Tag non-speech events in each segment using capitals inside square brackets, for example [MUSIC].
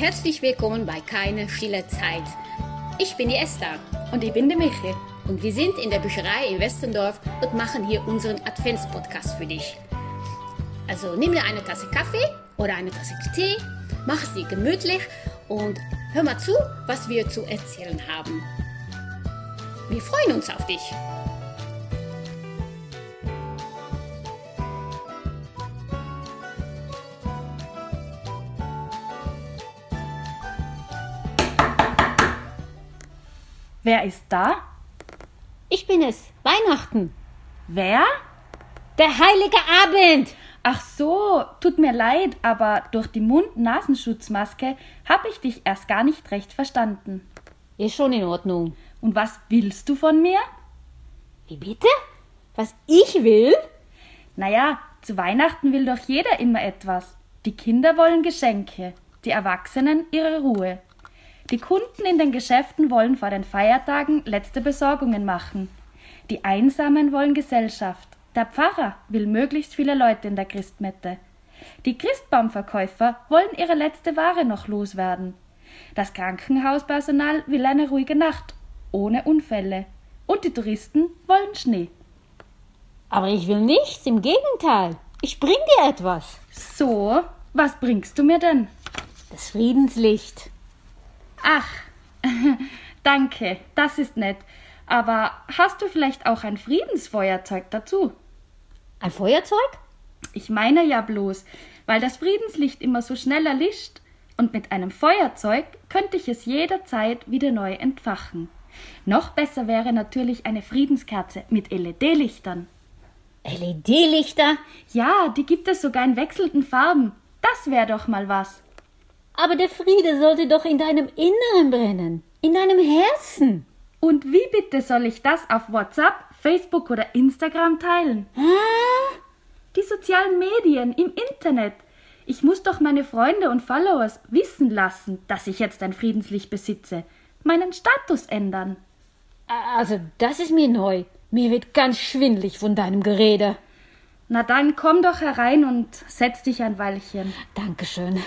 Herzlich willkommen bei Keine stille Zeit. Ich bin die Esther Und ich bin die Michi. und wir sind in der Bücherei in Westendorf und machen hier unseren Adventspodcast für dich. Also nimm dir eine Tasse Kaffee oder eine Tasse Tee, mach sie gemütlich und hör mal zu, was wir zu erzählen haben. Wir freuen uns auf dich. Wer ist da? Ich bin es, Weihnachten, Wer? der heilige Abend. Ach so, tut mir leid, aber durch die Mund-Nasenschutzmaske habe ich dich erst gar nicht recht verstanden. Ist schon in Ordnung. Und was willst du von mir? Wie bitte? Was ich will? Naja, zu Weihnachten will doch jeder immer etwas. Die Kinder wollen Geschenke, die Erwachsenen ihre Ruhe. Die Kunden in den Geschäften wollen vor den Feiertagen letzte Besorgungen machen. Die Einsamen wollen Gesellschaft. Der Pfarrer will möglichst viele Leute in der Christmette. Die Christbaumverkäufer wollen ihre letzte Ware noch loswerden. Das Krankenhauspersonal will eine ruhige Nacht, ohne Unfälle. Und die Touristen wollen Schnee. Aber ich will nichts, im Gegenteil. Ich bring dir etwas. So, was bringst du mir denn? Das Friedenslicht. Ach, [LAUGHS] danke, das ist nett. Aber hast du vielleicht auch ein Friedensfeuerzeug dazu? Ein Feuerzeug? Ich meine ja bloß, weil das Friedenslicht immer so schnell erlischt. Und mit einem Feuerzeug könnte ich es jederzeit wieder neu entfachen. Noch besser wäre natürlich eine Friedenskerze mit LED-Lichtern. LED-Lichter? Ja, die gibt es sogar in wechselnden Farben. Das wäre doch mal was. Aber der Friede sollte doch in deinem Inneren brennen. In deinem Herzen. Und wie bitte soll ich das auf WhatsApp, Facebook oder Instagram teilen? Ah, Die sozialen Medien im Internet. Ich muss doch meine Freunde und Followers wissen lassen, dass ich jetzt ein Friedenslicht besitze. Meinen Status ändern. also das ist mir neu. Mir wird ganz schwindlig von deinem Gerede. Na dann komm doch herein und setz dich ein Weilchen. Dankeschön.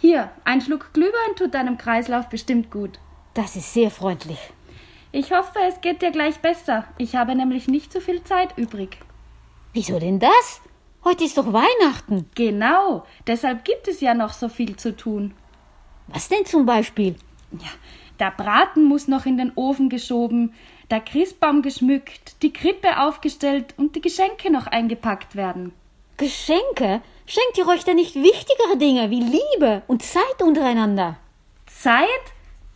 Hier, ein Schluck Glühwein tut deinem Kreislauf bestimmt gut. Das ist sehr freundlich. Ich hoffe, es geht dir gleich besser. Ich habe nämlich nicht so viel Zeit übrig. Wieso denn das? Heute ist doch Weihnachten. Genau, deshalb gibt es ja noch so viel zu tun. Was denn zum Beispiel? Ja, der Braten muss noch in den Ofen geschoben, der Christbaum geschmückt, die Krippe aufgestellt und die Geschenke noch eingepackt werden. Geschenke? Schenkt ihr euch denn nicht wichtigere Dinge wie Liebe und Zeit untereinander? Zeit?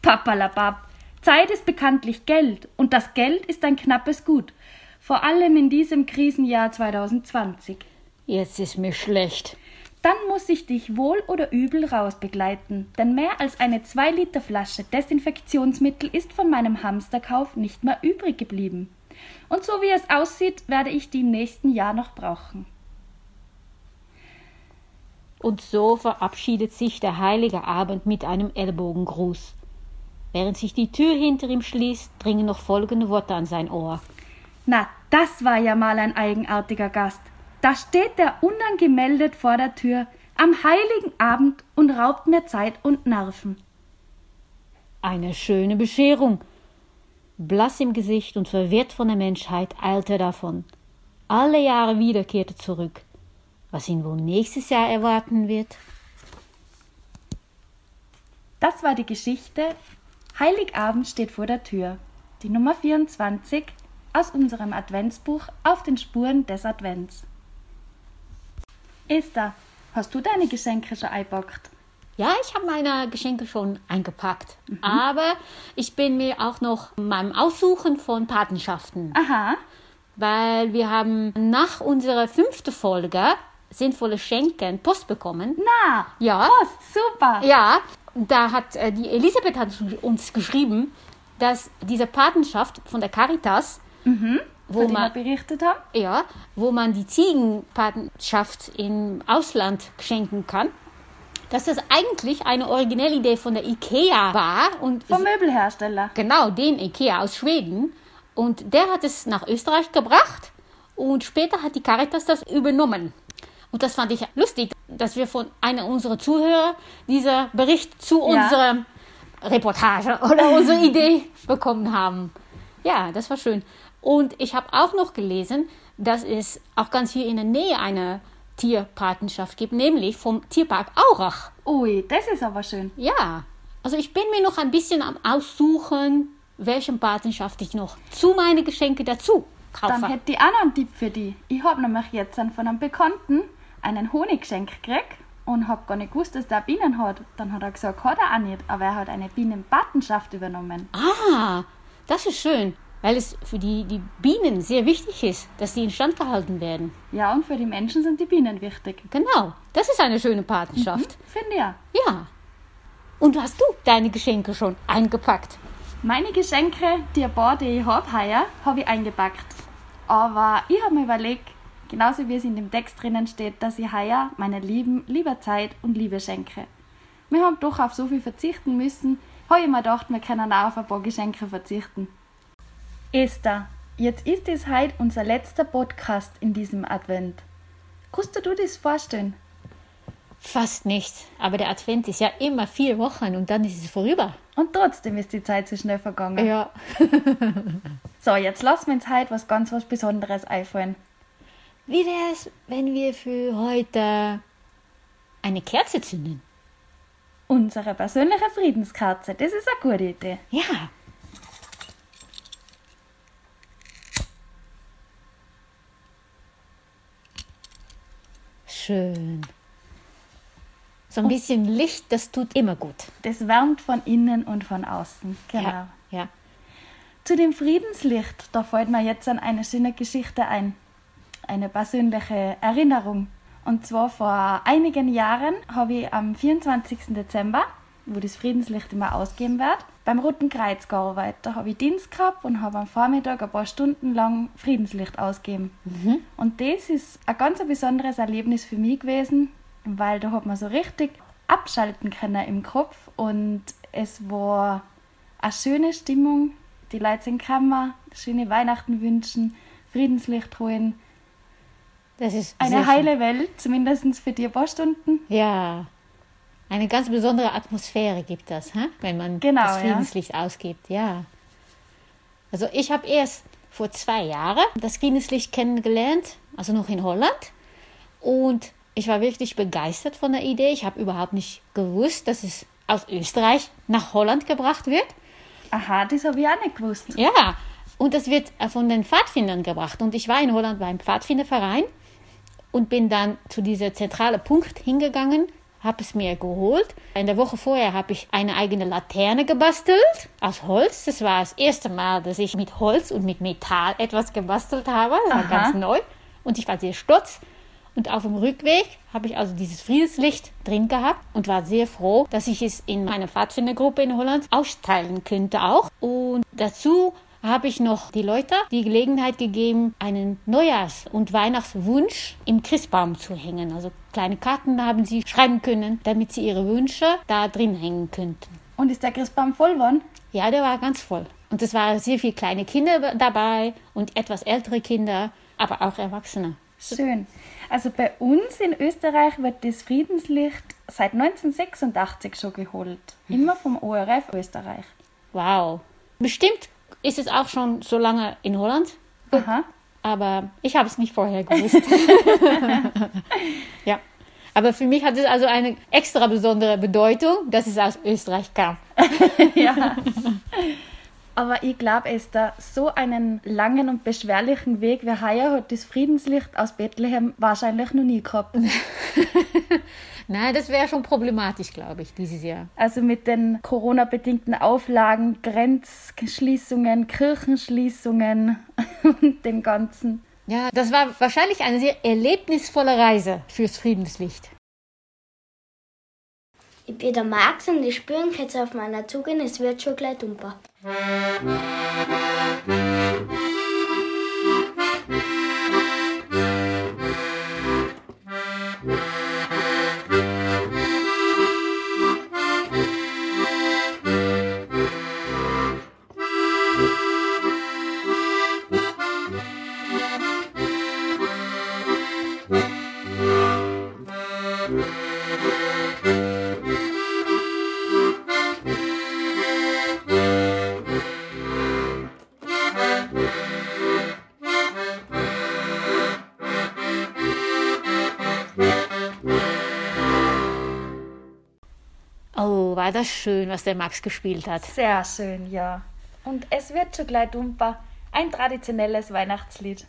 Papalapap. Zeit ist bekanntlich Geld und das Geld ist ein knappes Gut. Vor allem in diesem Krisenjahr 2020. Jetzt ist mir schlecht. Dann muss ich dich wohl oder übel rausbegleiten, denn mehr als eine 2 Liter Flasche Desinfektionsmittel ist von meinem Hamsterkauf nicht mehr übrig geblieben. Und so wie es aussieht, werde ich die im nächsten Jahr noch brauchen. Und so verabschiedet sich der heilige Abend mit einem Ellbogengruß. Während sich die Tür hinter ihm schließt, dringen noch folgende Worte an sein Ohr. Na, das war ja mal ein eigenartiger Gast. Da steht er unangemeldet vor der Tür am heiligen Abend und raubt mir Zeit und Nerven. Eine schöne Bescherung. Blass im Gesicht und verwirrt von der Menschheit eilt er davon. Alle Jahre wieder kehrt er zurück. Was ihn wohl nächstes Jahr erwarten wird? Das war die Geschichte Heiligabend steht vor der Tür. Die Nummer 24 aus unserem Adventsbuch Auf den Spuren des Advents. Esther, hast du deine Geschenke schon eingepackt? Ja, ich habe meine Geschenke schon eingepackt. Aber ich bin mir auch noch beim Aussuchen von Patenschaften. Aha. Weil wir haben nach unserer fünften Folge sinnvolle Schenken Post bekommen. Na, Ja. Post, super. Ja, da hat äh, die Elisabeth hat uns geschrieben, dass diese Patenschaft von der Caritas, wo dem wir man berichtet haben. ja, wo man die Ziegenpatenschaft im Ausland schenken kann, dass das eigentlich eine originelle Idee von der IKEA war und Vom Möbelhersteller. genau dem IKEA aus Schweden und der hat es nach Österreich gebracht und später hat die Caritas das übernommen. Und das fand ich lustig. dass wir von einer unserer Zuhörer dieser Bericht zu Ja. unserer Reportage oder [LAUGHS] unsere Idee bekommen haben. Ja, das war schön. Und ich habe auch noch gelesen, dass es auch ganz hier in der Nähe eine Tierpatenschaft gibt, nämlich vom Tierpark Aurach. Ui, das ist aber schön. Ja, also ich bin mir noch ein bisschen am Aussuchen, welche Patenschaft ich noch zu meine Geschenke dazu kaufe. Dann hätte ich auch noch einen Tipp für dich. Ich habe nämlich jetzt von einem Bekannten einen Honiggeschenk gekriegt und habe gar nicht gewusst, dass der Bienen hat. Dann hat er gesagt, hat er auch nicht, aber er hat eine Bienenpatenschaft übernommen. Ah, das ist schön, weil es für die, die Bienen sehr wichtig ist, dass die instand gehalten werden. Ja, und für die Menschen sind die Bienen wichtig. Genau, das ist eine schöne Patenschaft. Finde ich ja. Ja. Und hast du deine Geschenke schon eingepackt? Meine Geschenke, die ein paar, die ich habe heuer, habe ich eingepackt. Aber ich habe mir überlegt, genauso wie es in dem Text drinnen steht, dass ich heuer meiner Lieben lieber Zeit und Liebe schenke. Wir haben doch auf so viel verzichten müssen, habe ich mir gedacht, wir können auch auf ein paar Geschenke verzichten. Esther, jetzt ist es heute unser letzter Podcast in diesem Advent. Kannst du dir das vorstellen? Fast nicht. Aber der Advent ist ja immer vier Wochen und dann ist es vorüber. Und trotzdem ist die Zeit so schnell vergangen. Ja. [LAUGHS] So, jetzt lassen wir uns heute was ganz was Besonderes einfallen. Wie wäre es, wenn wir für heute eine Kerze zünden? Unsere persönliche Friedenskerze, das ist eine gute Idee. Ja. Schön. So ein bisschen Licht, das tut immer gut. Das wärmt von innen und von außen. Genau. Ja. ja. Zu dem Friedenslicht, da fällt mir jetzt an eine schöne Geschichte ein. Eine persönliche Erinnerung. Und zwar vor einigen Jahren habe ich am 24. Dezember, wo das Friedenslicht immer ausgeben wird, beim Roten Kreuz gearbeitet. Da habe ich Dienst gehabt und habe am Vormittag ein paar Stunden lang Friedenslicht ausgegeben. Und das ist ein ganz ein besonderes Erlebnis für mich gewesen, weil da hat man so richtig abschalten können im Kopf und es war eine schöne Stimmung. Die Leute sind gekommen, schöne Weihnachten wünschen, Friedenslicht holen. Das ist Eine heile Welt, zumindest für die paar Stunden. Ja. Eine ganz besondere Atmosphäre gibt das, hä? wenn man Genau, das ja. Friedenslicht ausgibt. Ja. Also ich habe erst vor zwei Jahren das Friedenslicht kennengelernt, also noch in Holland. Und ich war wirklich begeistert von der Idee. Ich habe überhaupt nicht gewusst, dass es aus Österreich nach Holland gebracht wird. Aha, das habe ich auch nicht gewusst. Ja, und das wird von den Pfadfindern gebracht. Und ich war in Holland beim Pfadfinderverein und bin dann zu dieser zentrale Punkt hingegangen, habe es mir geholt. In der Woche vorher habe ich eine eigene Laterne gebastelt aus Holz. Das war das erste Mal, dass ich mit Holz und mit Metall etwas gebastelt habe. Das war Aha. ganz neu. Und ich war sehr stolz. Und auf dem Rückweg habe ich also dieses Friedenslicht drin gehabt und war sehr froh, dass ich es in meiner Pfadfindergruppe in Holland austeilen könnte auch. Und dazu habe ich noch die Leute die Gelegenheit gegeben, einen Neujahrs- und Weihnachtswunsch im Christbaum zu hängen. Also kleine Karten haben sie schreiben können, damit sie ihre Wünsche da drin hängen könnten. Und ist der Christbaum voll geworden? Ja, der war ganz voll. Und es waren sehr viele kleine Kinder dabei und etwas ältere Kinder, aber auch Erwachsene. Schön. Also bei uns in Österreich wird das Friedenslicht seit 1986 schon geholt. Immer vom ORF Österreich. Wow. Bestimmt ist es auch schon so lange in Holland, Aha. aber ich habe es nicht vorher gewusst. [LAUGHS] [LAUGHS] ja. Aber für mich hat es also eine extra besondere Bedeutung, dass es aus Österreich kam. [LAUGHS] ja. Aber ich glaube, Esther, so einen langen und beschwerlichen Weg wie heuer hat das Friedenslicht aus Bethlehem wahrscheinlich noch nie gehabt. Nein, das wäre schon problematisch, glaube ich, dieses Jahr. Also mit den Corona-bedingten Auflagen, Grenzschließungen, Kirchenschließungen [LAUGHS] und dem Ganzen. Ja, das war wahrscheinlich eine sehr erlebnisvolle Reise fürs Friedenslicht. Ich bin der Max und ich spüre jetzt auf meiner Zunge, es wird schon gleich dumper. Oh, war das schön, was der Max gespielt hat. Sehr schön, ja. Und es wird schon gleich dumper. Ein traditionelles Weihnachtslied.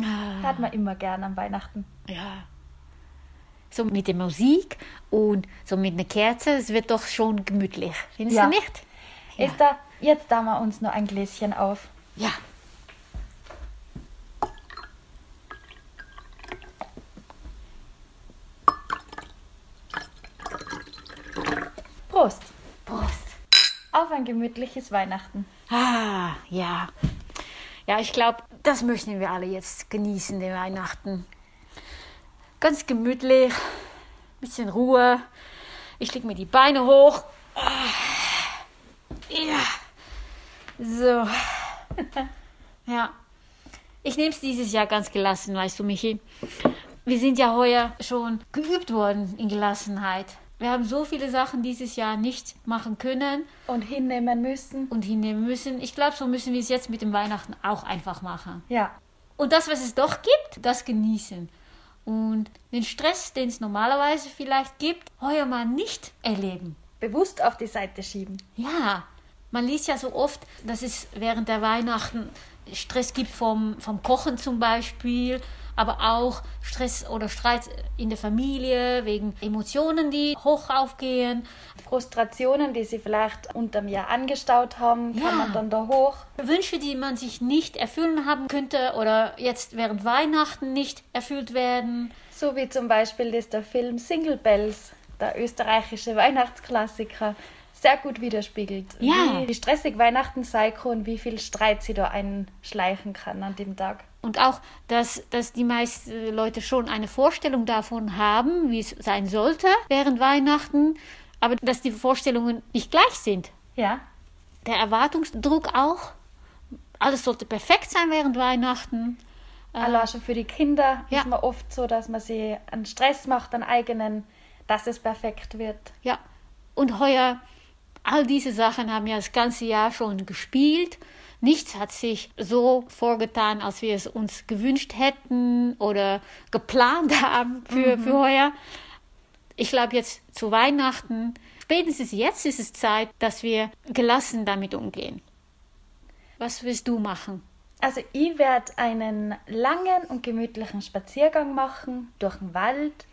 Ah, Hört man immer gern an Weihnachten. ja. So mit der Musik und so mit einer Kerze, es wird doch schon gemütlich. Findest Ja. du nicht? Ja. Ist da, jetzt da wir uns nur ein Gläschen auf. Ja. Prost! Prost. Auf ein gemütliches Weihnachten. Ah, ja. Ja, ich glaube, das möchten wir alle jetzt genießen, den Weihnachten. Ganz gemütlich, bisschen Ruhe. Ich leg mir die Beine hoch. Ah, Ja. So. [LAUGHS] Ja. Ich nehme es dieses Jahr ganz gelassen, weißt du, Michi. Wir sind ja heuer schon geübt worden in Gelassenheit. Wir haben so viele Sachen dieses Jahr nicht machen können Und hinnehmen müssen. und hinnehmen müssen. Ich glaube, so müssen wir es jetzt mit dem Weihnachten auch einfach machen. Ja, Und das, was es doch gibt, das genießen. Und den Stress, den es normalerweise vielleicht gibt, heuer mal nicht erleben. bewusst auf die Seite schieben. Ja, man liest ja so oft, dass es während der Weihnachten Stress gibt vom, vom Kochen zum Beispiel, aber auch Stress oder Streit in der Familie wegen Emotionen, die hoch aufgehen. Frustrationen, die sie vielleicht unterm Jahr angestaut haben, Ja. kann man dann da hoch. Wünsche, die man sich nicht erfüllen haben könnte oder jetzt während Weihnachten nicht erfüllt werden. So wie zum Beispiel ist der Film Single Bells, der österreichische Weihnachtsklassiker, sehr gut widerspiegelt. Ja. Wie stressig Weihnachten kann und wie viel Streit sie da einschleichen kann an dem Tag. Und auch, dass, dass die meisten Leute schon eine Vorstellung davon haben, wie es sein sollte während Weihnachten, aber dass die Vorstellungen nicht gleich sind. Ja, Der Erwartungsdruck auch. Alles sollte perfekt sein während Weihnachten. allein schon für die Kinder Ja. ist man oft so, dass man sie einen Stress macht, einen eigenen, dass es perfekt wird. Ja, und heuer, all diese Sachen haben ja das ganze Jahr schon gespielt. Nichts hat sich so vorgetan, als wir es uns gewünscht hätten oder geplant haben für, für heuer. Ich glaube, jetzt zu Weihnachten, spätestens jetzt ist es Zeit, dass wir gelassen damit umgehen. Was willst du machen? Also ich werde einen langen und gemütlichen Spaziergang machen durch den Wald,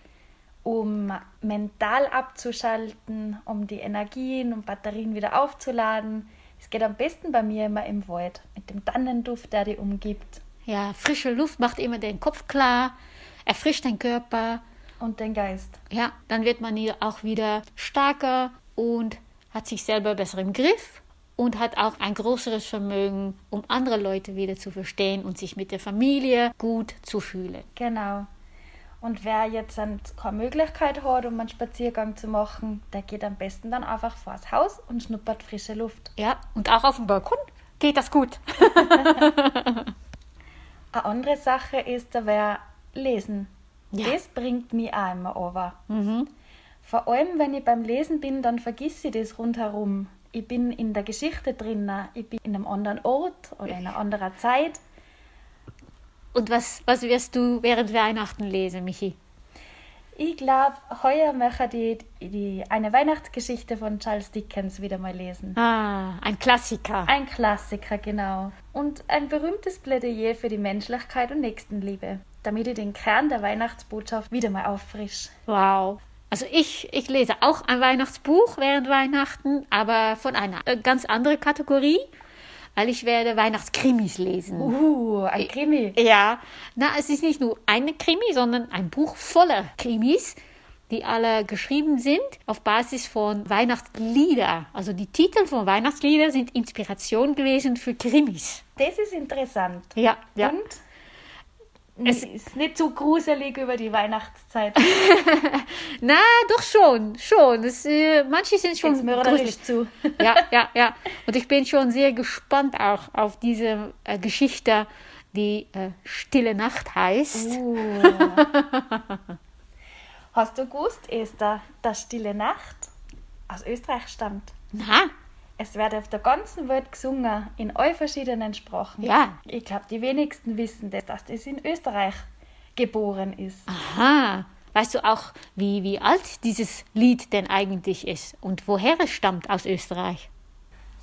um mental abzuschalten, um die Energien und Batterien wieder aufzuladen. Es geht am besten bei mir immer im Wald, mit dem Tannenduft, der die umgibt Ja, frische Luft macht immer den Kopf klar, erfrischt den Körper und den Geist. Ja, dann wird man hier auch wieder stärker und hat sich selber besser im Griff und hat auch ein größeres Vermögen, um andere Leute wieder zu verstehen und sich mit der Familie gut zu fühlen. Genau. Und wer jetzt keine Möglichkeit hat, um einen Spaziergang zu machen, der geht am besten dann einfach vors Haus und schnuppert frische Luft. Ja, und auch auf dem Balkon geht das gut. [LAUGHS] Eine andere Sache ist, da wäre Lesen. Ja. Das bringt mich auch immer over. Mhm. Vor allem, wenn ich beim Lesen bin, dann vergesse ich das rundherum. Ich bin in der Geschichte drin, ich bin in einem anderen Ort oder in einer anderen Zeit. Und was, was wirst du während Weihnachten lesen, Michi? Ich glaube, heuer möchte ich die, eine Weihnachtsgeschichte von Charles Dickens wieder mal lesen. Ah, ein Klassiker. Ein Klassiker, genau. Und ein berühmtes Plädoyer für die Menschlichkeit und Nächstenliebe, damit ich den Kern der Weihnachtsbotschaft wieder mal auffrisch. Wow. Also ich, ich lese auch ein Weihnachtsbuch während Weihnachten, aber von einer äh, ganz anderen Kategorie, weil ich werde Weihnachtskrimis lesen. Uh, ein Krimi. Ja, na, es ist nicht nur eine Krimi, sondern ein Buch voller Krimis, die alle geschrieben sind auf Basis von Weihnachtslieder. Also die Titel von Weihnachtslieder sind Inspiration gewesen für Krimis. Das ist interessant. Ja, ja. Und Es- ist nicht so gruselig über die Weihnachtszeit. [LAUGHS] Na, doch schon, schon. Es, äh, manche sind schon Jetzt mörderisch zu. [LAUGHS] ja, ja, ja. Und ich bin schon sehr gespannt auch auf diese äh, Geschichte, die äh, Stille Nacht heißt. Uh. [LAUGHS] Hast du gewusst, Esther, dass Stille Nacht aus Österreich stammt? Na, Es wird auf der ganzen Welt gesungen, in all verschiedenen Sprachen. Ja. Ich glaube, die wenigsten wissen das, dass das in Österreich geboren ist. aha. Weißt du auch, wie, wie alt dieses Lied denn eigentlich ist und woher es stammt aus Österreich?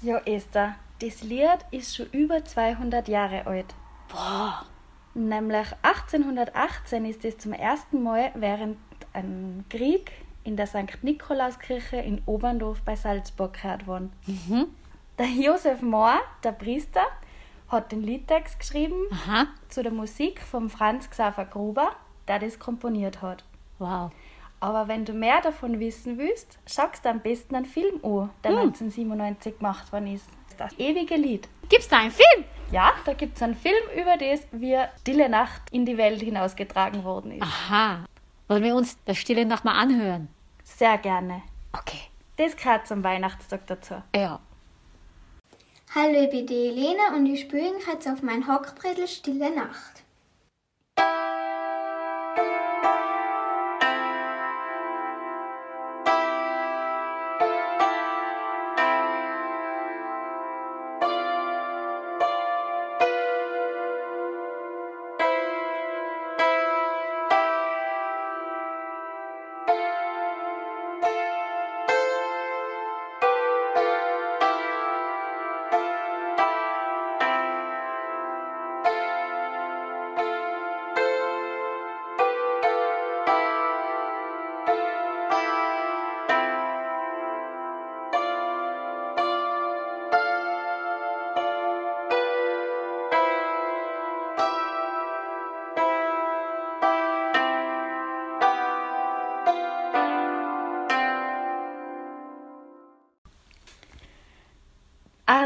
Ja, Esther, das Lied ist schon über 200 Jahre alt. Boah. Nämlich 1818 ist es zum ersten Mal während einem Krieg in der St. Nikolauskirche in Oberndorf bei Salzburg gehört worden. Der Josef Mohr, der Priester, hat den Liedtext geschrieben Aha. zu der Musik von Franz Xaver Gruber, der das komponiert hat. Wow. Aber wenn du mehr davon wissen willst, schaust du am besten einen Film an, der 1997 gemacht worden ist. Das ewige Lied. Gibt's da einen Film? Ja, da gibt es einen Film über das, wie Stille Nacht in die Welt hinausgetragen worden ist. Aha. Wollen wir uns das Stille noch mal anhören? Sehr gerne. Okay. Das gehört zum Weihnachtstag dazu. Ja. Hallo, ich bin die Elena und ich spiele jetzt auf mein Hockbrettel Stille Nacht.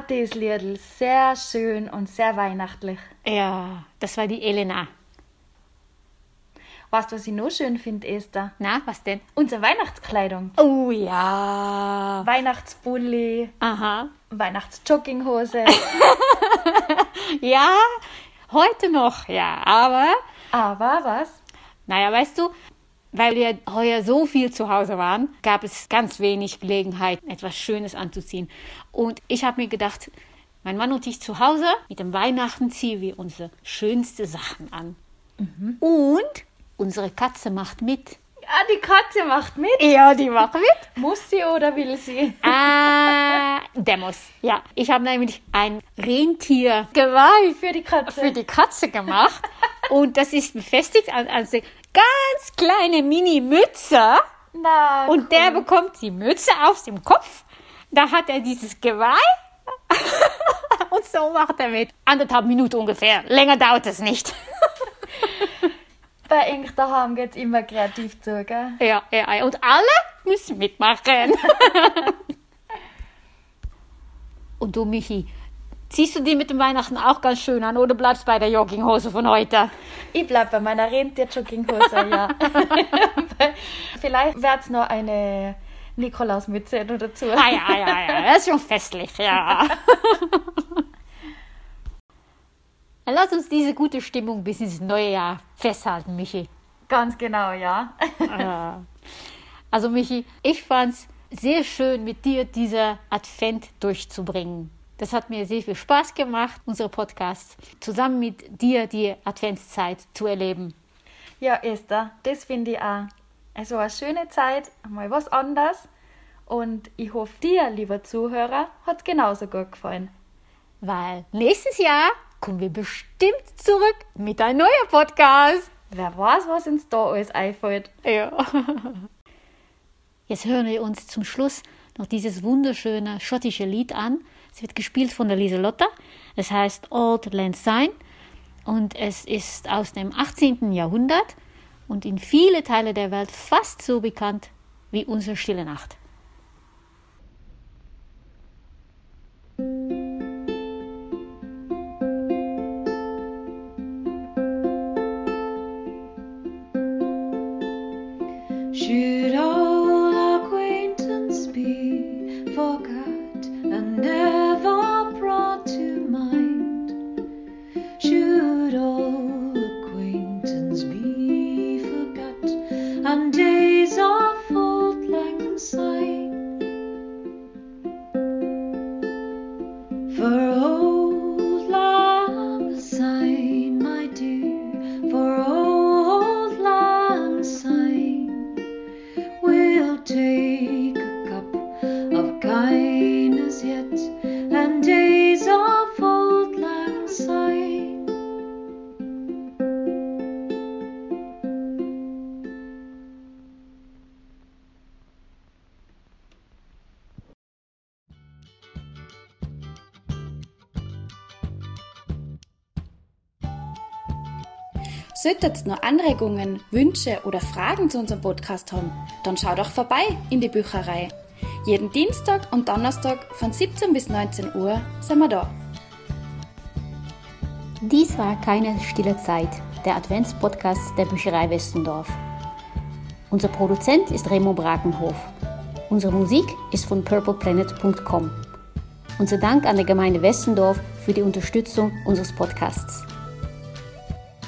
Das Liedl, sehr schön und sehr weihnachtlich. Ja, das war die Elena. Weißt du, was ich noch schön finde, Esther? Na, was denn? Unsere Weihnachtskleidung. Oh ja. Weihnachtsbully, Aha. Weihnachtsjogginghose. [LAUGHS] Ja, heute noch, ja. Aber, Aber was? naja, weißt du, weil wir heuer so viel zu Hause waren, gab es ganz wenig Gelegenheit, etwas Schönes anzuziehen. Und ich habe mir gedacht, mein Mann und ich zu Hause, mit dem Weihnachten ziehen wir unsere schönste Sachen an. Und unsere Katze macht mit. Ja, die Katze macht mit. Ja, die macht mit. Muss sie oder will sie? Ah, der muss. Ja, ich habe nämlich ein Rentiergeweih Für die Katze. für die Katze gemacht. [LAUGHS] Und das ist befestigt an, an ganz kleine Mini-Mütze. Na, Und der bekommt die Mütze auf dem Kopf. Da hat er dieses Geweih. [LAUGHS] Und so macht er mit. Anderthalb Minuten ungefähr. Länger dauert es nicht. [LAUGHS] bei Eng daheim geht's immer kreativ zu, gell? Ja, ja, ja. Und alle müssen mitmachen. [LAUGHS] Und du, Michi, ziehst du die mit dem Weihnachten auch ganz schön an oder bleibst bei der Jogginghose von heute? Ich bleib bei meiner Rentier-Jogginghose, ja. [LAUGHS] Vielleicht wird's noch eine Nikolausmütze dazu. Ah ja, ja, ja, das ist schon festlich, ja. Dann [LAUGHS] lass uns diese gute Stimmung bis ins neue Jahr festhalten, Michi. Ganz genau, ja. Ja. Also Michi, ich fand's sehr schön, mit dir dieser Advent durchzubringen. Das hat mir sehr viel Spaß gemacht, unsere Podcast zusammen mit dir die Adventszeit zu erleben. Ja, Esther, das finde ich auch. Also eine schöne Zeit, mal was anderes. Und ich hoffe, dir, lieber Zuhörer, hat's genauso gut gefallen. Weil nächstes Jahr kommen wir bestimmt zurück mit einem neuen Podcast. Wer weiß, was uns da alles einfällt. Ja. [LAUGHS] Jetzt hören wir uns zum Schluss noch dieses wunderschöne schottische Lied an. Es wird gespielt von der Lieselotte. Es heißt Old Lang Syne und es ist aus dem 18. Jahrhundert und in viele Teile der Welt fast so bekannt wie unsere Stille Nacht. Solltet ihr noch Anregungen, Wünsche oder Fragen zu unserem Podcast haben, dann schau doch vorbei in die Bücherei. Jeden Dienstag und Donnerstag von 17 bis 19 Uhr sind wir da. Dies war keine stille Zeit, der Adventspodcast der Bücherei Westendorf. Unser Produzent ist Remo Brakenhof. Unsere Musik ist von purpleplanet.com. Unser Dank an der Gemeinde Westendorf für die Unterstützung unseres Podcasts.